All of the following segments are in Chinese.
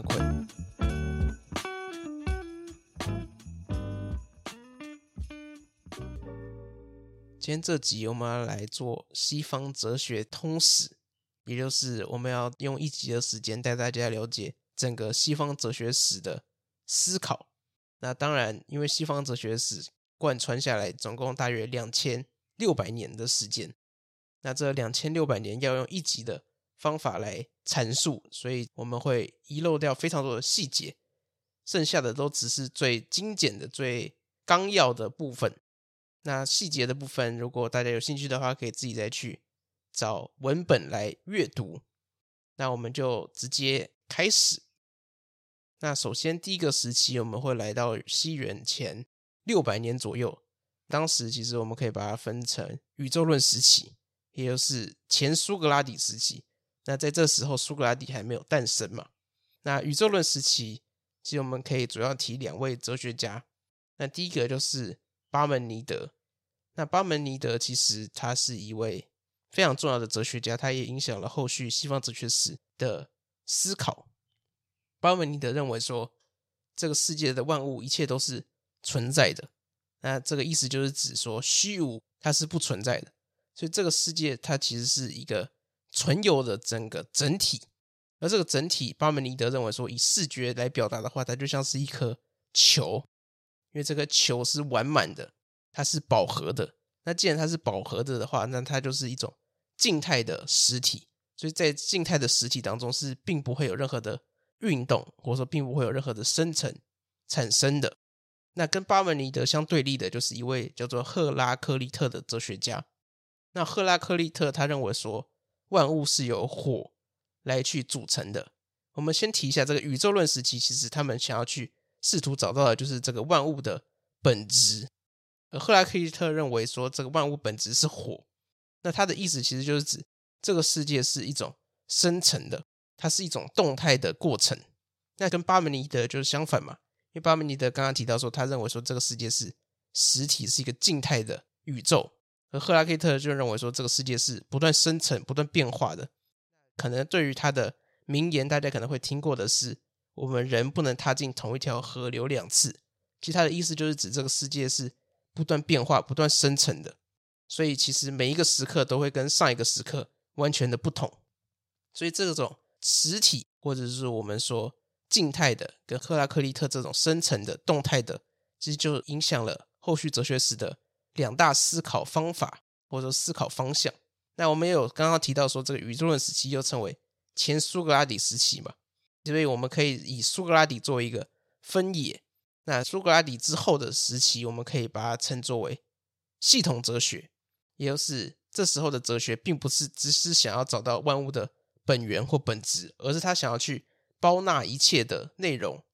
帮忙，我是张成奎。今天这集我们要来做西方哲学通史，也就是我们要用一集的时间带大家了解整个西方哲学史的思考。那当然，因为西方哲学史贯穿下来，总共大约两千六百年的时间。那这两千六百年要用一集的方法来阐述，所以我们会遗漏掉非常多的细节，剩下的都只是最精简的、最纲要的部分。那细节的部分，如果大家有兴趣的话，可以自己再去找文本来阅读。那我们就直接开始。那首先第一个时期，我们会来到西元前六百年左右。当时其实我们可以把它分成宇宙论时期。也就是前苏格拉底时期，那在这时候苏格拉底还没有诞生嘛。那宇宙论时期，其实我们可以主要提两位哲学家。那第一个就是巴门尼德。那巴门尼德其实他是一位非常重要的哲学家，他也影响了后续西方哲学史的思考。巴门尼德认为说，这个世界的万物一切都是存在的。那这个意思就是指说，虚无它是不存在的。所以这个世界它其实是一个存有的整个整体，而这个整体，巴门尼德认为说，以视觉来表达的话，它就像是一颗球，因为这个球是完满的，它是饱和的。那既然它是饱和的的话，那它就是一种静态的实体。所以在静态的实体当中，是并不会有任何的运动，或者说并不会有任何的生成产生的。那跟巴门尼德相对立的，就是一位叫做赫拉克利特的哲学家。那赫拉克利特他认为说，万物是由火来去组成的。我们先提一下这个宇宙论时期，其实他们想要去试图找到的就是这个万物的本质。而赫拉克利特认为说，这个万物本质是火。那他的意思其实就是指这个世界是一种生成的，它是一种动态的过程。那跟巴门尼德就是相反嘛，因为巴门尼德刚刚提到说，他认为说这个世界是实体，是一个静态的宇宙。而赫拉克利特就认为说，这个世界是不断生成、不断变化的。可能对于他的名言，大家可能会听过的是：“我们人不能踏进同一条河流两次。”其实他的意思就是指这个世界是不断变化、不断生成的。所以，其实每一个时刻都会跟上一个时刻完全的不同。所以，这种实体或者是我们说静态的，跟赫拉克利特这种生成的、动态的，其实就影响了后续哲学史的。两大思考方法或者说思考方向，那我们也有刚刚提到说，这个宇宙论时期又称为前苏格拉底时期嘛，所以我们可以以苏格拉底作为一个分野。那苏格拉底之后的时期，我们可以把它称作为系统哲学，也就是这时候的哲学并不是只是想要找到万物的本源或本质，而是他想要去包纳一切的内容。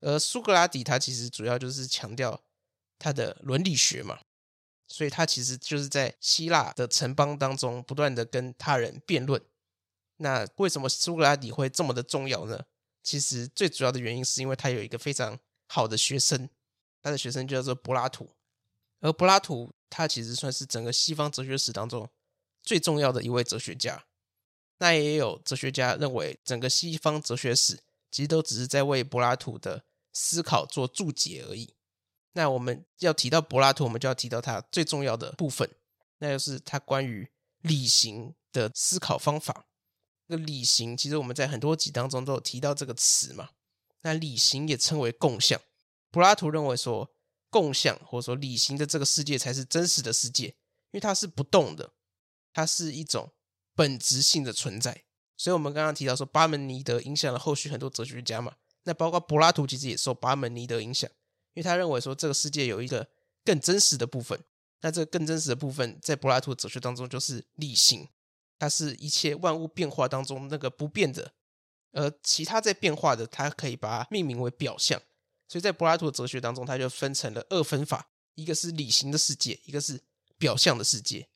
而苏格拉底他其实主要就是强调他的伦理学嘛。所以他其实就是在希腊的城邦当中不断的跟他人辩论。那为什么苏格拉底会这么的重要呢？其实最主要的原因是因为他有一个非常好的学生，他的学生叫做柏拉图。而柏拉图他其实算是整个西方哲学史当中最重要的一位哲学家。那也有哲学家认为，整个西方哲学史其实都只是在为柏拉图的思考做注解而已。那我们要提到柏拉图，我们就要提到他最重要的部分，那就是他关于理型的思考方法。那理型其实我们在很多集当中都有提到这个词嘛。那理型也称为共相。柏拉图认为说，共相或者说理型的这个世界才是真实的世界，因为它是不动的，它是一种本质性的存在。所以我们刚刚提到说，巴门尼德影响了后续很多哲学家嘛。那包括柏拉图其实也受巴门尼德影响。因为他认为说，这个世界有一个更真实的部分，那这个更真实的部分在柏拉图哲学当中就是理性，它是一切万物变化当中那个不变的，而其他在变化的，它可以把它命名为表象。所以在柏拉图哲学当中，它就分成了二分法，一个是理性的世界，一个是表象的世界。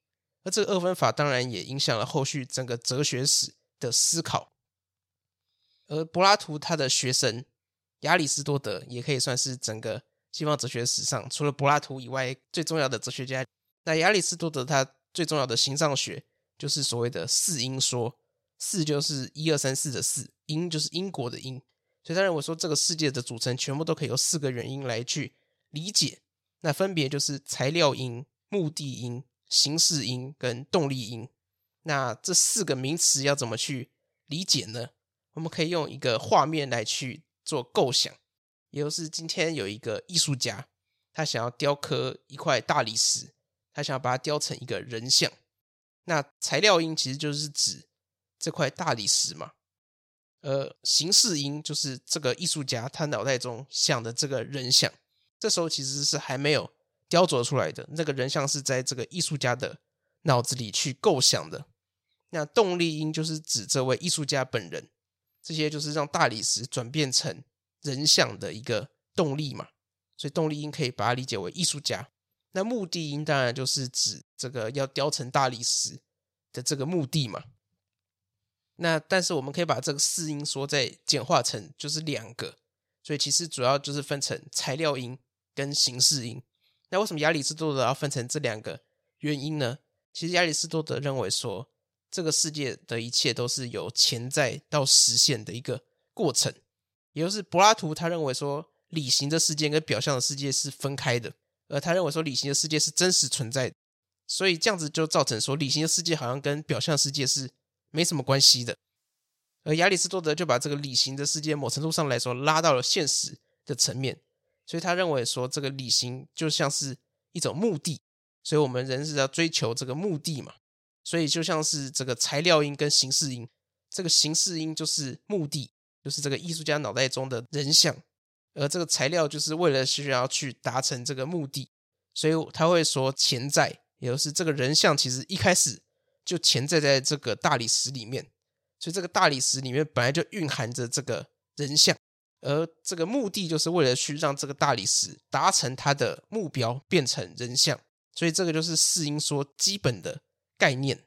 而这个二分法当然也影响了后续整个哲学史的思考。而柏拉图他的学生亚里士多德也可以算是整个。西方哲学史上，除了柏拉图以外，最重要的哲学家，那亚里士多德他最重要的形上学就是所谓的四因说，四就是一二三四的四，因就是因果的因，所以他认为说这个世界的组成全部都可以由四个原因来去理解，那分别就是材料因、目的因、形式因跟动力因。那这四个名词要怎么去理解呢？我们可以用一个画面来去做构想，也就是今天有一个艺术家，他想要雕刻一块大理石，他想要把它雕成一个人像。那材料音其实就是指这块大理石嘛。呃，形式音就是这个艺术家他脑袋中想的这个人像，这时候其实是还没有雕琢出来的，那个人像是在这个艺术家的脑子里去构想的。那动力音就是指这位艺术家本人，这些就是让大理石转变成人像的一个动力嘛。所以动力因可以把它理解为艺术家。那目的因当然就是指这个要雕成大理石的这个目的嘛。那但是我们可以把这个四因说再简化成就是两个，所以其实主要就是分成材料因跟形式因。那为什么亚里士多德要分成这两个原因呢？其实亚里士多德认为说，这个世界的一切都是由潜在到实现的一个过程，也就是柏拉图他认为说，理型的世界跟表象的世界是分开的，而他认为说，理型的世界是真实存在的，所以这样子就造成说，理型的世界好像跟表象世界是。没什么关系的，而亚里士多德就把这个理型的世界某程度上来说拉到了现实的层面，所以他认为说这个理型就像是一种目的，所以我们人是要追求这个目的嘛，所以就像是这个材料音跟形式音，这个形式音就是目的，就是这个艺术家脑袋中的人像，而这个材料就是为了需要去达成这个目的，所以他会说潜在，也就是这个人像其实一开始。就潜在在这个大理石里面，所以这个大理石里面本来就蕴含着这个人像，而这个目的就是为了去让这个大理石达成它的目标，变成人像，所以这个就是四因说基本的概念。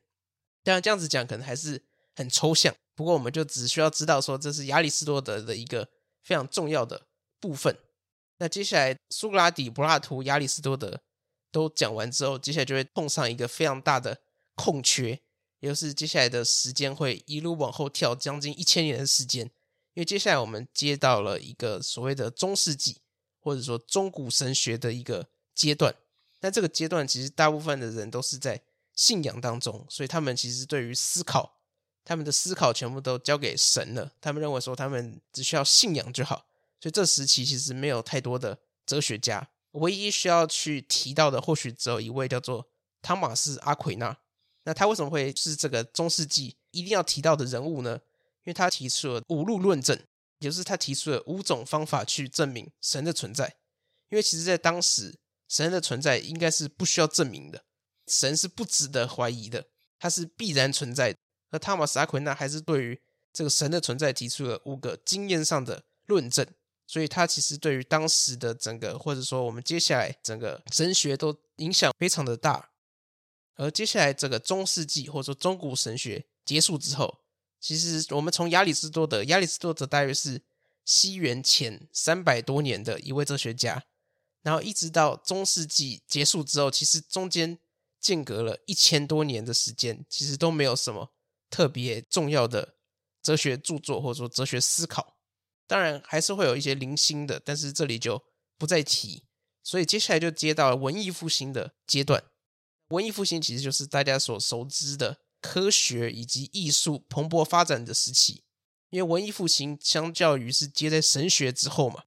当然这样子讲可能还是很抽象，不过我们就只需要知道说这是亚里士多德的一个非常重要的部分。那接下来苏格拉底、柏拉图、亚里士多德都讲完之后，接下来就会碰上一个非常大的。空缺，也就是接下来的时间会一路往后跳将近一千年的时间，因为接下来我们接到了一个所谓的中世纪，或者说中古神学的一个阶段。那这个阶段其实大部分的人都是在信仰当中，所以他们其实对于思考，他们的思考全部都交给神了。他们认为说他们只需要信仰就好，所以这时期其实没有太多的哲学家，唯一需要去提到的或许只有一位叫做汤马斯·阿奎那。那他为什么会是这个中世纪一定要提到的人物呢？因为他提出了五路论证，也就是他提出了五种方法去证明神的存在。因为其实，在当时，神的存在应该是不需要证明的，神是不值得怀疑的，它是必然存在的。而汤马斯·阿奎那还是对于这个神的存在提出了五个经验上的论证，所以他其实对于当时的整个，或者说我们接下来整个神学都影响非常的大。而接下来这个中世纪或者说中古神学结束之后，其实我们从亚里士多德，亚里士多德大约是西元前三百多年的一位哲学家，然后一直到中世纪结束之后，其实中间间隔了一千多年的时间，其实都没有什么特别重要的哲学著作或者说哲学思考。当然还是会有一些零星的，但是这里就不再提。所以接下来就接到了文艺复兴的阶段。文艺复兴其实就是大家所熟知的科学以及艺术蓬勃发展的时期，因为文艺复兴相较于是接在神学之后嘛，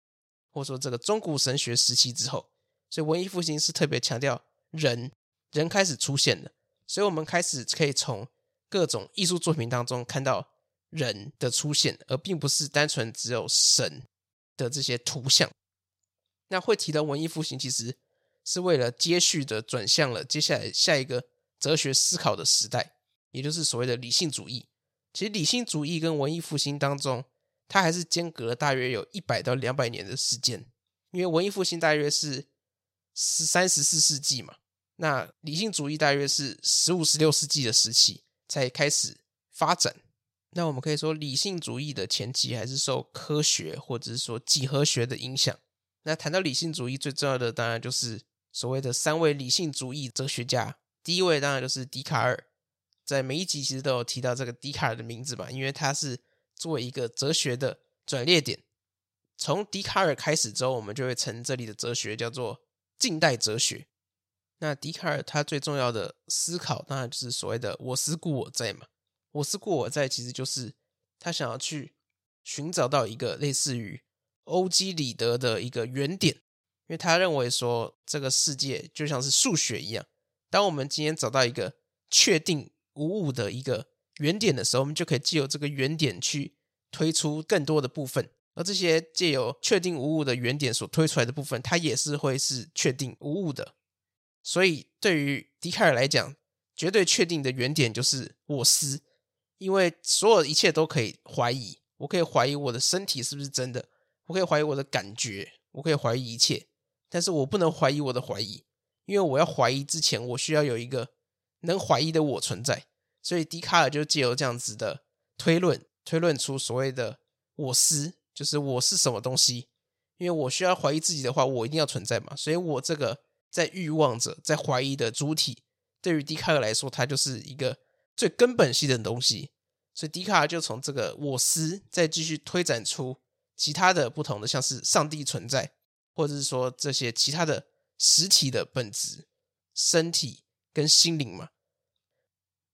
或者说这个中古神学时期之后，所以文艺复兴是特别强调人，人开始出现了，所以我们开始可以从各种艺术作品当中看到人的出现，而并不是单纯只有神的这些图像。那会提到文艺复兴，其实。是为了接续的转向了接下来下一个哲学思考的时代，也就是所谓的理性主义。其实理性主义跟文艺复兴当中，它还是间隔了大约有一百到两百年的时间。因为文艺复兴大约是十三、十四世纪嘛，那理性主义大约是十五、十六世纪的时期才开始发展。那我们可以说，理性主义的前期还是受科学或者是说几何学的影响。那谈到理性主义，最重要的当然就是。所谓的三位理性主义哲学家，第一位当然就是笛卡尔，在每一集其实都有提到这个笛卡尔的名字吧，因为他是作为一个哲学的转捩点。从笛卡尔开始之后，我们就会称这里的哲学叫做近代哲学。那笛卡尔他最重要的思考，当然就是所谓的“我思故我在”嘛。“我思故我在”其实就是他想要去寻找到一个类似于欧几里得的一个原点，因为他认为说这个世界就像是数学一样，当我们今天找到一个确定无误的一个原点的时候，我们就可以借由这个原点去推出更多的部分。而这些借由确定无误的原点所推出来的部分，它也是会是确定无误的。所以，对于笛卡尔来讲，绝对确定的原点就是我思，因为所有一切都可以怀疑。我可以怀疑我的身体是不是真的，我可以怀疑我的感觉，我可以怀疑一切，但是我不能怀疑我的怀疑，因为我要怀疑之前，我需要有一个能怀疑的我存在。所以，笛卡尔就借由这样子的推论，推论出所谓的我思。就是我是什么东西？因为我需要怀疑自己的话，我一定要存在嘛。所以，我这个在欲望着、在怀疑的主体，对于笛卡尔来说，它就是一个最根本性的东西。所以，笛卡尔就从这个我思，再继续推展出其他的不同的，像是上帝存在，或者是说这些其他的实体的本质、身体跟心灵嘛。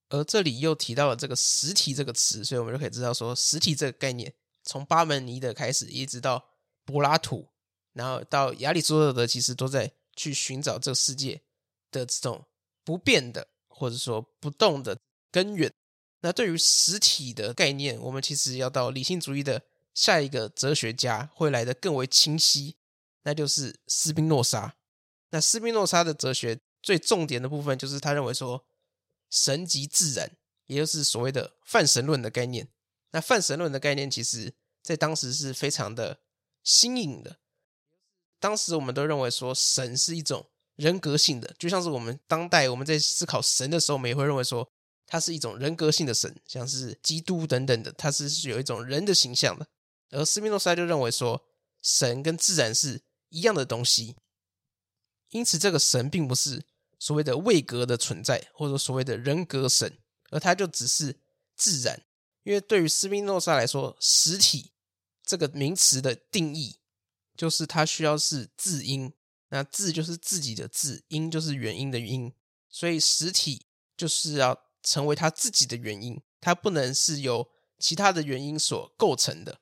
而这里又提到了这个实体这个词，所以我们就可以知道说，实体这个概念。从巴门尼德开始，一直到柏拉图，然后到亚里士多德，其实都在去寻找这世界的这种不变的，或者说不动的根源。那对于实体的概念，我们其实要到理性主义的下一个哲学家会来得更为清晰，那就是斯宾诺莎。那斯宾诺莎的哲学最重点的部分，就是他认为说，神即自然，也就是所谓的泛神论的概念。那泛神论的概念，其实在当时是非常的新颖的。当时我们都认为说，神是一种人格性的，就像是我们当代我们在思考神的时候，我们也会认为说，它是一种人格性的神，像是基督等等的，它是有一种人的形象的。而斯宾诺莎就认为说，神跟自然是一样的东西，因此这个神并不是所谓的位格的存在，或者所谓的人格神，而它就只是自然。因为对于斯宾诺莎来说，实体这个名词的定义就是它需要是字音，那字就是自己的字，音就是原因的音，所以实体就是要成为它自己的原因，它不能是由其他的原因所构成的。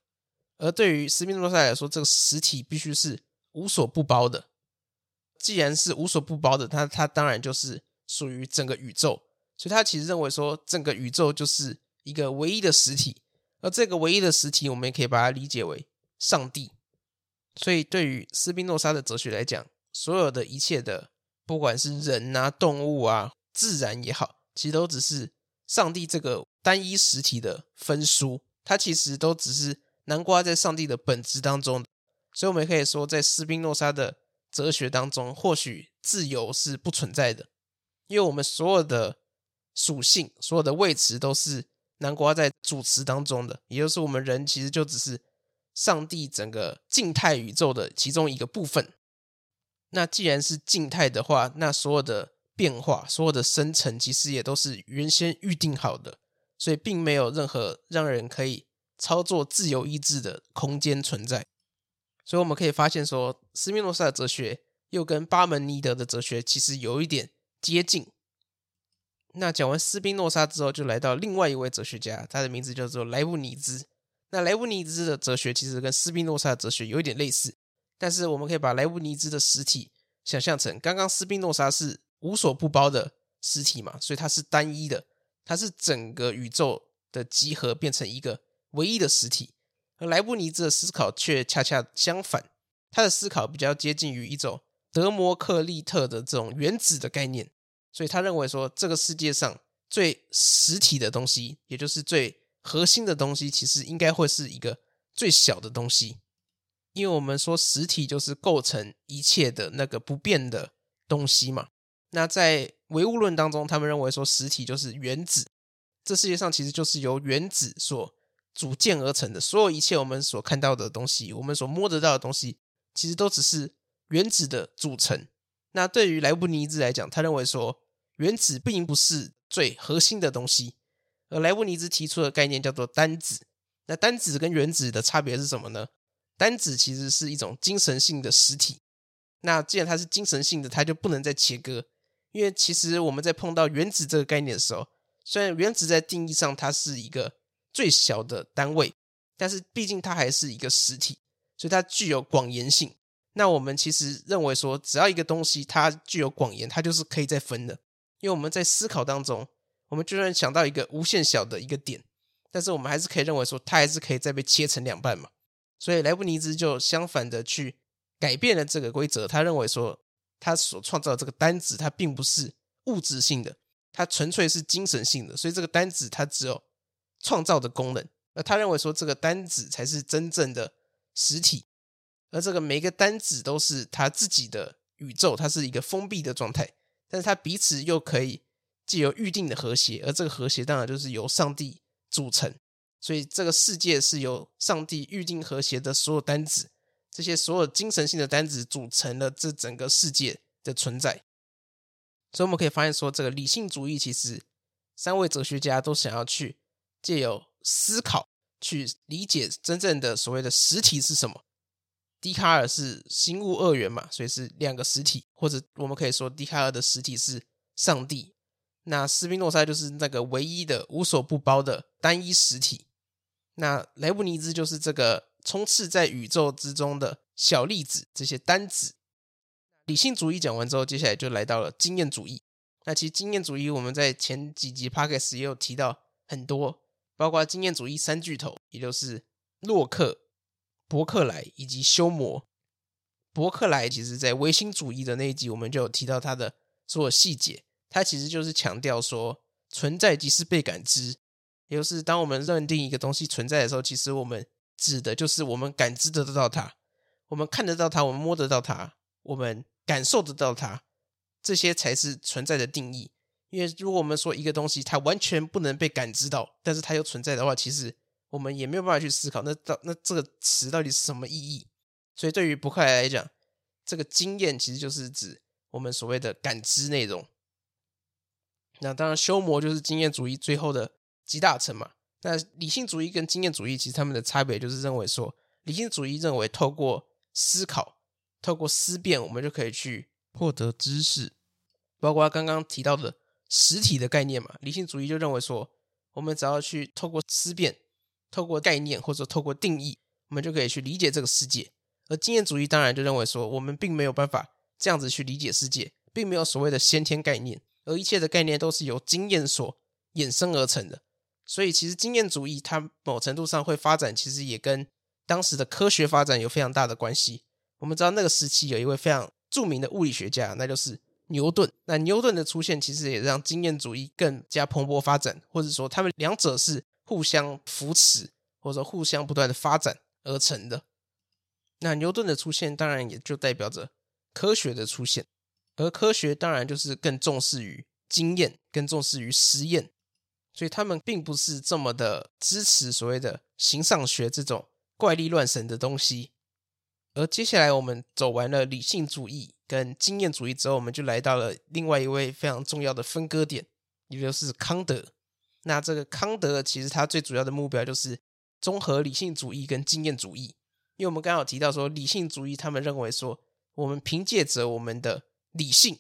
而对于斯宾诺莎来说，这个实体必须是无所不包的。既然是无所不包的，它它当然就是属于整个宇宙，所以他其实认为说，整个宇宙就是。一个唯一的实体，而这个唯一的实体，我们也可以把它理解为上帝。所以，对于斯宾诺莎的哲学来讲，所有的一切的，不管是人啊、动物啊、自然也好，其实都只是上帝这个单一实体的分书。它其实都只是南瓜在上帝的本质当中。所以，我们也可以说，在斯宾诺莎的哲学当中，或许自由是不存在的，因为我们所有的属性、所有的位词都是。南瓜在主词当中的，也就是我们人其实就只是上帝整个静态宇宙的其中一个部分。那既然是静态的话，那所有的变化、所有的生成，其实也都是原先预定好的，所以并没有任何让人可以操作自由意志的空间存在。所以我们可以发现说，斯宾诺莎的哲学又跟巴门尼德的哲学其实有一点接近。那讲完斯宾诺莎之后，就来到另外一位哲学家，他的名字叫做莱布尼兹。那莱布尼兹的哲学其实跟斯宾诺莎的哲学有一点类似，但是我们可以把莱布尼兹的实体想象成刚刚斯宾诺莎是无所不包的实体嘛，所以它是单一的，它是整个宇宙的集合变成一个唯一的实体。而莱布尼兹的思考却恰恰相反，他的思考比较接近于一种德谟克利特的这种原子的概念。所以他认为说，这个世界上最实体的东西，也就是最核心的东西，其实应该会是一个最小的东西，因为我们说实体就是构成一切的那个不变的东西嘛。那在唯物论当中，他们认为说，实体就是原子，这世界上其实就是由原子所组建而成的，所有一切我们所看到的东西，我们所摸得到的东西，其实都只是原子的组成。那对于莱布尼兹来讲，他认为说，原子并不是最核心的东西，而莱布尼兹提出的概念叫做单子。那单子跟原子的差别是什么呢？单子其实是一种精神性的实体。那既然它是精神性的，它就不能再切割。因为其实我们在碰到原子这个概念的时候，虽然原子在定义上它是一个最小的单位，但是毕竟它还是一个实体，所以它具有广延性。那我们其实认为说，只要一个东西它具有广延，它就是可以再分的。因为我们在思考当中，我们就算想到一个无限小的一个点，但是我们还是可以认为说，它还是可以再被切成两半嘛。所以莱布尼兹就相反的去改变了这个规则，他认为说，他所创造这个单子，它并不是物质性的，它纯粹是精神性的。所以这个单子它只有创造的功能，而他认为说，这个单子才是真正的实体。而这个每个单子都是它自己的宇宙，它是一个封闭的状态，但是它彼此又可以借由预定的和谐，而这个和谐当然就是由上帝组成，所以这个世界是由上帝预定和谐的所有单子，这些所有精神性的单子组成了这整个世界的存在。所以我们可以发现说，这个理性主义其实三位哲学家都想要去借由思考去理解真正的所谓的实体是什么。笛卡尔是心物二元嘛，所以是两个实体，或者我们可以说笛卡尔的实体是上帝。那斯宾诺莎就是那个唯一的无所不包的单一实体。那莱布尼兹就是这个充斥在宇宙之中的小粒子，这些单子。理性主义讲完之后，接下来就来到了经验主义。那其实经验主义我们在前几集 pocket 也有提到很多，包括经验主义三巨头，也就是洛克。伯克莱以及休谟。伯克莱其实在唯心主义的那一集，我们就有提到他的所有细节。他其实就是强调说，存在即是被感知，也就是当我们认定一个东西存在的时候，其实我们指的就是我们感知得到它，我们看得到它，我们摸得到它，我们感受得到它，这些才是存在的定义。因为如果我们说一个东西它完全不能被感知到，但是它又存在的话，其实。我们也没有办法去思考，那到那这个词到底是什么意义？所以对于伯克莱来讲，这个经验其实就是指我们所谓的感知内容。那当然，修魔就是经验主义最后的集大成嘛。那理性主义跟经验主义其实他们的差别就是认为说，理性主义认为透过思考、透过思辨，我们就可以去获得知识，包括刚刚提到的实体的概念嘛。理性主义就认为说，我们只要去透过思辨。透过概念或者透过定义，我们就可以去理解这个世界。而经验主义当然就认为说，我们并没有办法这样子去理解世界，并没有所谓的先天概念，而一切的概念都是由经验所衍生而成的。所以，其实经验主义它某程度上会发展，其实也跟当时的科学发展有非常大的关系。我们知道那个时期有一位非常著名的物理学家，那就是牛顿。那牛顿的出现，其实也让经验主义更加蓬勃发展，或者说他们两者是。互相扶持，或者说互相不断的发展而成的。那牛顿的出现，当然也就代表着科学的出现，而科学当然就是更重视于经验，更重视于实验，所以他们并不是这么的支持所谓的形上学这种怪力乱神的东西。而接下来我们走完了理性主义跟经验主义之后，我们就来到了另外一位非常重要的分割点，也就是康德。那这个康德其实他最主要的目标就是综合理性主义跟经验主义，因为我们刚好提到说，理性主义他们认为说，我们凭借着我们的理性，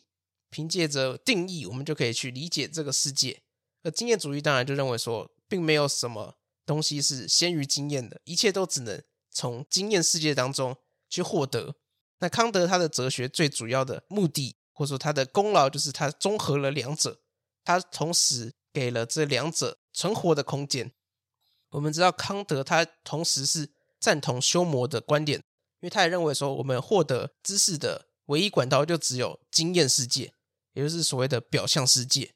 凭借着定义，我们就可以去理解这个世界；而经验主义当然就认为说，并没有什么东西是先于经验的，一切都只能从经验世界当中去获得。那康德他的哲学最主要的目的，或者说他的功劳，就是他综合了两者，他同时。给了这两者存活的空间。我们知道康德他同时是赞同休谟的观点，因为他也认为说，我们获得知识的唯一管道就只有经验世界，也就是所谓的表象世界。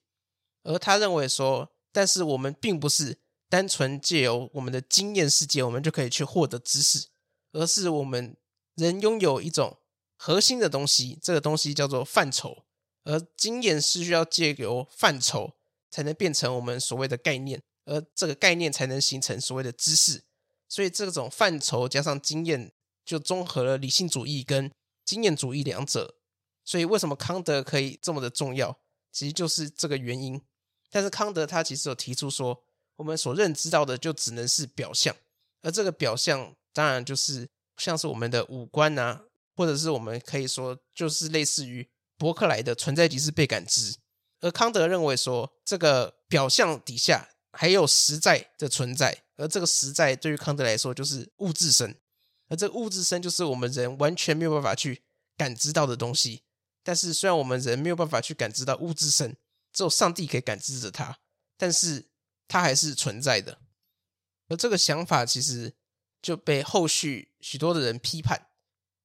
而他认为说，但是我们并不是单纯借由我们的经验世界，我们就可以去获得知识，而是我们人拥有一种核心的东西，这个东西叫做范畴，而经验是需要借由范畴。才能变成我们所谓的概念，而这个概念才能形成所谓的知识。所以这种范畴加上经验，就综合了理性主义跟经验主义两者。所以为什么康德可以这么的重要，其实就是这个原因。但是康德他其实有提出说，我们所认知到的就只能是表象，而这个表象当然就是像是我们的五官啊，或者是我们可以说就是类似于伯克莱的存在即是被感知。而康德认为说，这个表象底下还有实在的存在，而这个实在对于康德来说就是物自身，这个物质身就是我们人完全没有办法去感知到的东西。但是虽然我们人没有办法去感知到物质身，只有上帝可以感知着它，但是它还是存在的。而这个想法其实就被后续许多的人批判，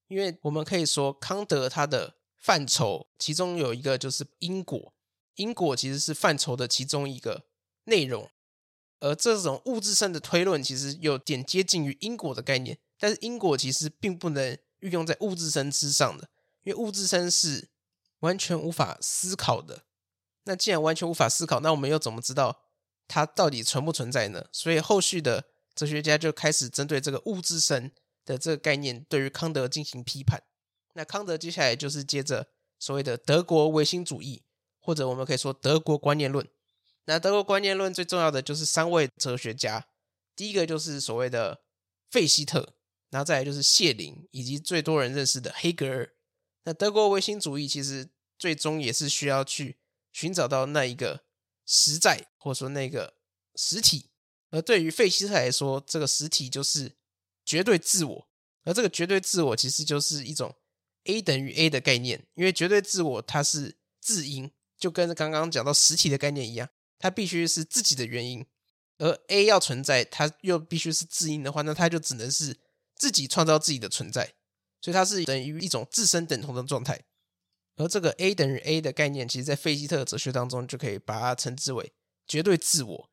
因为我们可以说康德他的范畴其中有一个就是因果。因果其实是范畴的其中一个内容，而这种物质身的推论其实有点接近于因果的概念，但是因果其实并不能运用在物质身之上的，因为物质身是完全无法思考的。那既然完全无法思考，那我们又怎么知道它到底存不存在呢？所以后续的哲学家就开始针对这个物质身的这个概念，对于康德进行批判。那康德接下来就是接着所谓的德国唯心主义。或者我们可以说德国观念论。那德国观念论最重要的就是三位哲学家，第一个就是所谓的费希特，然后再来就是谢林，以及最多人认识的黑格尔。那德国唯心主义其实最终也是需要去寻找到那一个实在，或者说那个实体。而对于费希特来说，这个实体就是绝对自我。而这个绝对自我其实就是一种 A 等于 A 的概念，因为绝对自我它是自因。就跟刚刚讲到实体的概念一样，它必须是自己的原因，而 A 要存在，它又必须是自因的话，那它就只能是自己创造自己的存在，所以它是等于一种自身等同的状态。而这个 A 等于 A 的概念，其实在费希特哲学当中就可以把它称之为绝对自我。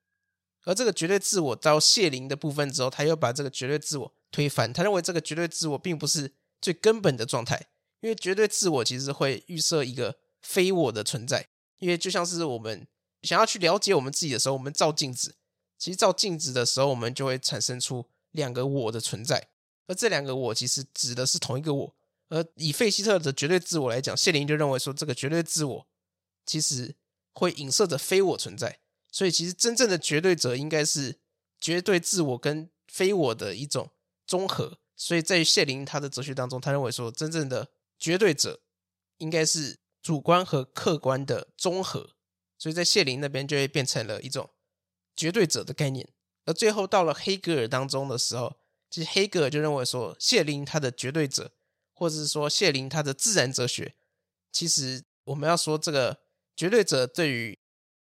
而这个绝对自我到谢林的部分之后，他又把这个绝对自我推翻，他认为这个绝对自我并不是最根本的状态，因为绝对自我其实会预设一个非我的存在。因为就像是我们想要去了解我们自己的时候，我们照镜子，其实照镜子的时候，我们就会产生出两个我的存在，而这两个我其实指的是同一个我。而以费希特的绝对自我来讲，谢林就认为说，这个绝对自我其实会影射着非我存在，所以其实真正的绝对者应该是绝对自我跟非我的一种综合。所以在谢林他的哲学当中，他认为说，真正的绝对者应该是。主观和客观的综合，所以在谢林那边就会变成了一种绝对者的概念。而最后到了黑格尔当中的时候，其实黑格尔就认为说，谢林他的绝对者，或者是说谢林他的自然哲学，其实我们要说这个绝对者对于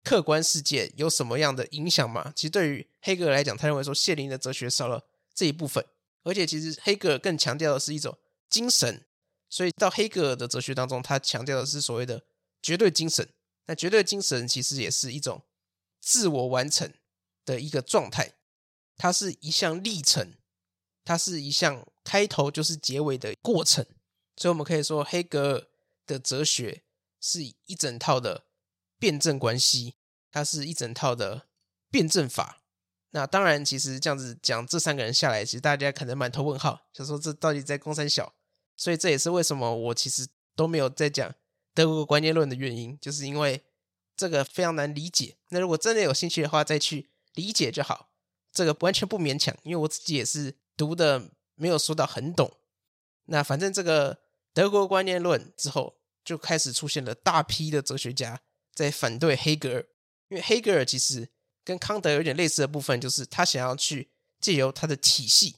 客观世界有什么样的影响吗？其实对于黑格尔来讲，他认为说谢林的哲学少了这一部分，而且其实黑格尔更强调的是一种精神。所以到黑格尔的哲学当中，他强调的是所谓的绝对精神。那绝对精神其实也是一种自我完成的一个状态，它是一项历程，它是一项开头就是结尾的过程。所以我们可以说，黑格尔的哲学是一整套的辩证关系，它是一整套的辩证法。那当然，其实这样子讲，这三个人下来，其实大家可能满头问号，想说这到底在公三小？所以这也是为什么我其实都没有在讲德国观念论的原因，就是因为这个非常难理解。那如果真的有兴趣的话，再去理解就好。这个完全不勉强，因为我自己也是读的没有说到很懂。那反正这个德国观念论之后，就开始出现了大批的哲学家在反对黑格尔，因为黑格尔其实跟康德有点类似的部分，就是他想要去借由他的体系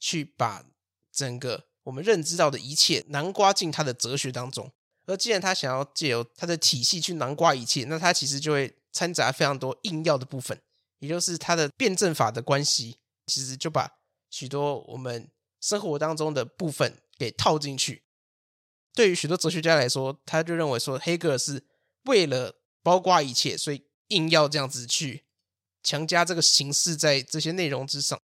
去把整个。我们认知到的一切囊括进他的哲学当中，而既然他想要借由他的体系去囊括一切，那他其实就会掺杂非常多硬要的部分，也就是他的辩证法的关系，其实就把许多我们生活当中的部分给套进去。对于许多哲学家来说，他就认为说黑格尔是为了包括一切，所以硬要这样子去强加这个形式在这些内容之上。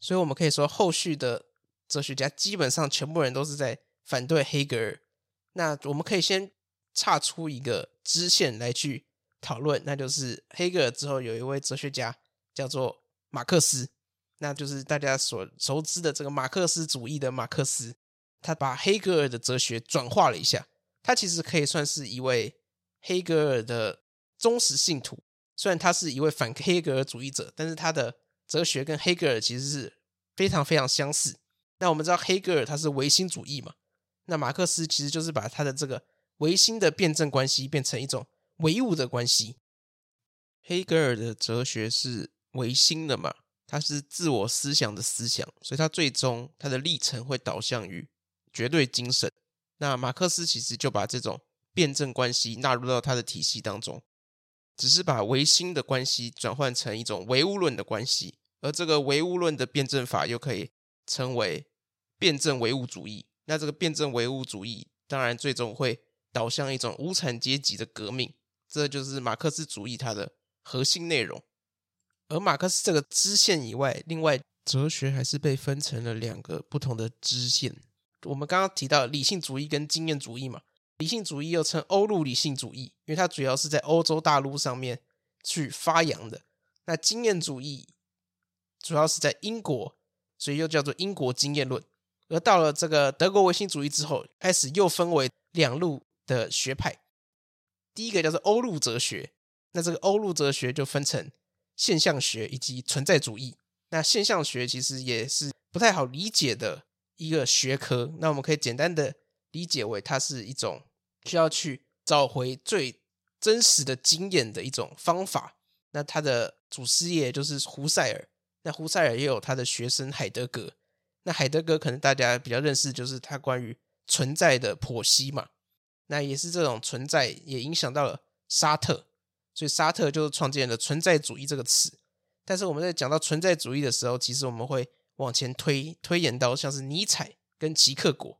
所以我们可以说后续的。哲学家基本上全部人都是在反对黑格尔。那我们可以先岔出一个支线来去讨论，那就是黑格尔之后有一位哲学家叫做马克思，那就是大家所熟知的这个马克思主义的马克思。他把黑格尔的哲学转化了一下，他其实可以算是一位黑格尔的忠实信徒。虽然他是一位反黑格尔主义者，但是他的哲学跟黑格尔其实是非常非常相似。那我们知道黑格尔他是唯心主义嘛，那马克思其实就是把他的这个唯心的辩证关系变成一种唯物的关系。黑格尔的哲学是唯心的嘛，他是自我思想的思想，所以他最终他的历程会导向于绝对精神。那马克思其实就把这种辩证关系纳入到他的体系当中，只是把唯心的关系转换成一种唯物论的关系，而这个唯物论的辩证法又可以称为辩证唯物主义。那这个辩证唯物主义当然最终会导向一种无产阶级的革命，这就是马克思主义它的核心内容，而马克思这个支线以外，另外哲学还是被分成了两个不同的支线。我们刚刚提到理性主义跟经验主义嘛，理性主义又称欧陆理性主义，因为它主要是在欧洲大陆上面去发扬的。那经验主义主要是在英国，所以又叫做英国经验论。而到了这个德国唯心主义之后，开始又分为两路的学派，第一个叫做欧陆哲学。那这个欧陆哲学就分成现象学以及存在主义。那现象学其实也是不太好理解的一个学科。那我们可以简单的理解为，它是一种需要去找回最真实的经验的一种方法。那它的祖师爷就是胡塞尔。那胡塞尔也有他的学生海德格。那海德格可能大家比较认识，就是他关于存在的剖析嘛。那也是这种存在也影响到了沙特。所以沙特就创建了存在主义这个词，但是我们在讲到存在主义的时候，其实我们会往前推推演到像是尼采跟齐克果，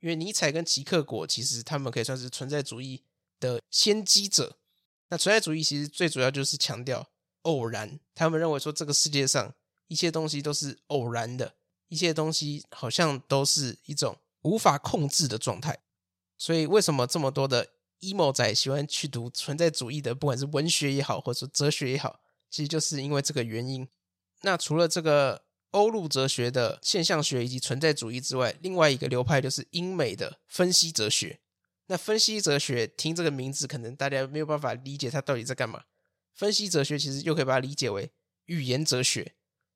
因为尼采跟齐克果其实他们可以算是存在主义的先机者。那存在主义其实最主要就是强调偶然，他们认为说这个世界上一切东西都是偶然的，一切东西好像都是一种无法控制的状态。所以为什么这么多的 emo 仔喜欢去读存在主义的，不管是文学也好，或者说哲学也好，其实就是因为这个原因。那除了这个欧陆哲学的现象学以及存在主义之外，另外一个流派就是英美的分析哲学。那分析哲学听这个名字，可能大家没有办法理解它到底在干嘛。分析哲学其实又可以把它理解为语言哲学，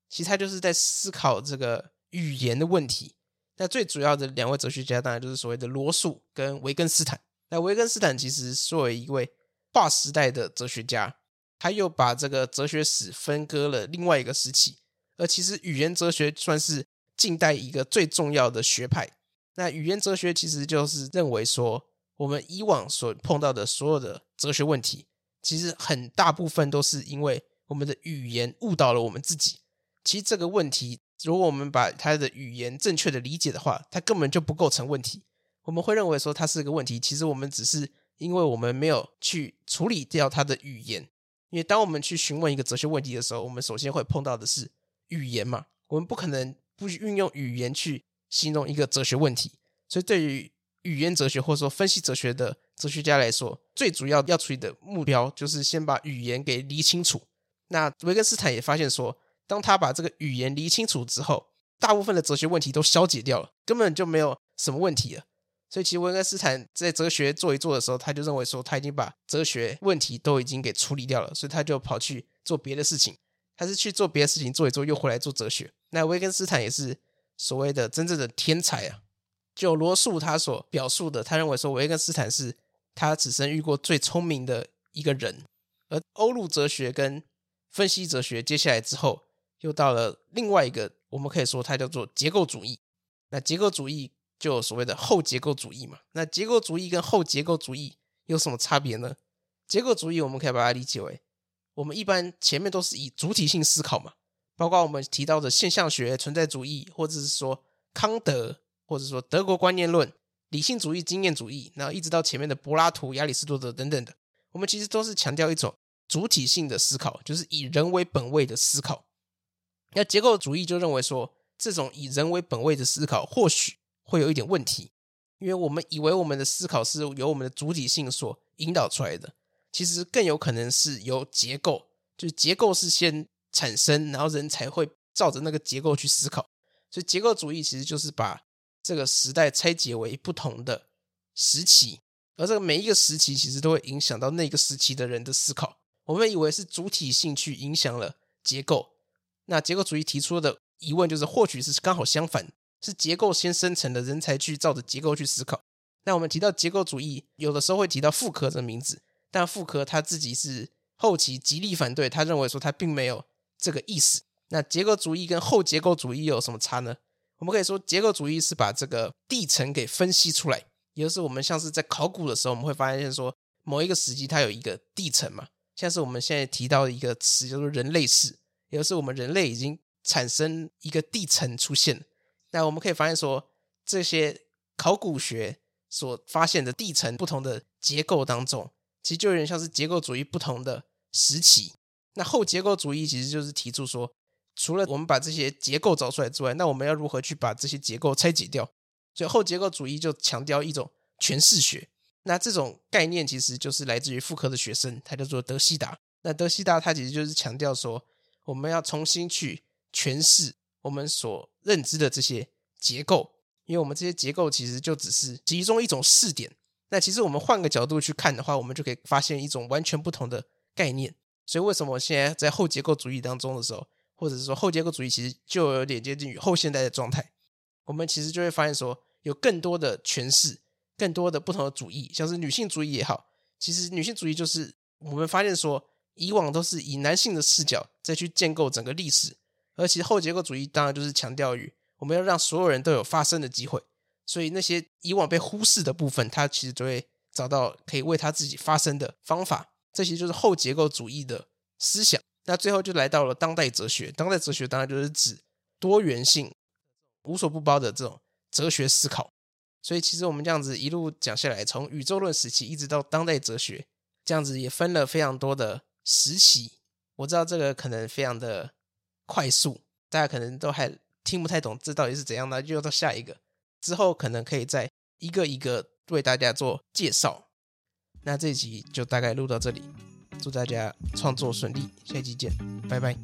其实它就是在思考这个语言的问题。那最主要的两位哲学家，当然就是所谓的罗素跟维根斯坦。那维根斯坦其实作为一位划时代的哲学家，他又把这个哲学史分割了另外一个时期。而其实语言哲学算是近代一个最重要的学派。那语言哲学其实就是认为说，我们以往所碰到的所有的哲学问题，其实很大部分都是因为我们的语言误导了我们自己。其实这个问题，如果我们把它的语言正确的理解的话，它根本就不构成问题。我们会认为说它是个问题，其实我们只是因为我们没有去处理掉它的语言。因为当我们去询问一个哲学问题的时候，我们首先会碰到的是语言嘛，我们不可能不运用语言去形容一个哲学问题。所以，对于语言哲学或者说分析哲学的哲学家来说，最主要要处理的目标就是先把语言给理清楚。那维根斯坦也发现说，当他把这个语言理清楚之后，大部分的哲学问题都消解掉了，根本就没有什么问题了。所以，其实维根斯坦在哲学做一做的时候，他就认为说他已经把哲学问题都已经给处理掉了，所以他就跑去做别的事情。他是去做别的事情做一做，又回来做哲学。那维根斯坦也是所谓的真正的天才啊！就罗素他所表述的，他认为说维根斯坦是他此生遇过最聪明的一个人。而欧陆哲学跟分析哲学接下来之后，又到了另外一个，我们可以说它叫做结构主义。那结构主义。就所谓的后结构主义嘛，那结构主义跟后结构主义有什么差别呢？结构主义我们可以把它理解为，我们一般前面都是以主体性思考嘛，包括我们提到的现象学、存在主义，或者是说康德，或者说德国观念论、理性主义、经验主义，然后一直到前面的柏拉图、亚里士多德等等的，我们其实都是强调一种主体性的思考，就是以人为本位的思考。那结构主义就认为说，这种以人为本位的思考，或许。会有一点问题，因为我们以为我们的思考是由我们的主体性所引导出来的，其实更有可能是由结构，就是结构是先产生，然后人才会照着那个结构去思考。所以结构主义其实就是把这个时代拆解为不同的时期，而这个每一个时期其实都会影响到那个时期的人的思考。我们以为是主体性去影响了结构，那结构主义提出的疑问就是，或许是刚好相反，是结构先生成的，人才去照着结构去思考。那我们提到结构主义，有的时候会提到傅柯这名字，但傅柯他自己是后期极力反对，他认为说他并没有这个意思。那结构主义跟后结构主义有什么差呢？我们可以说，结构主义是把这个地层给分析出来，也就是我们像是在考古的时候，我们会发现说某一个时期它有一个地层嘛，像是我们现在提到的一个词叫做人类史，也就是我们人类已经产生一个地层出现。那我们可以发现说，这些考古学。所发现的地层不同的结构当中，其实就有点像是结构主义不同的时期。那后结构主义其实就是提出说，除了我们把这些结构找出来之外，那我们要如何去把这些结构拆解掉？所以后结构主义就强调一种诠释学。那这种概念其实就是来自于妇科的学生，他叫做德希达。那德希达他其实就是强调说，我们要重新去诠释我们所认知的这些结构。因为我们这些结构其实就只是其中一种试点，那其实我们换个角度去看的话，我们就可以发现一种完全不同的概念。所以为什么我现在在后结构主义当中的时候，或者是说后结构主义其实就有点接近于后现代的状态，我们其实就会发现说有更多的诠释，更多的不同的主义，像是女性主义也好，其实女性主义就是我们发现说以往都是以男性的视角再去建构整个历史，而其实后结构主义当然就是强调于。我们要让所有人都有发声的机会，所以那些以往被忽视的部分，他其实就会找到可以为他自己发声的方法。这些就是后结构主义的思想。那最后就来到了当代哲学，当代哲学当然就是指多元性、无所不包的这种哲学思考。所以其实我们这样子一路讲下来，从宇宙论时期一直到当代哲学，这样子也分了非常多的时期。我知道这个可能非常的快速，大家可能都还听不太懂这到底是怎样，呢就到下一个。之后可能可以再一个一个为大家做介绍。那这集就大概录到这里，祝大家创作顺利，下期见，拜拜。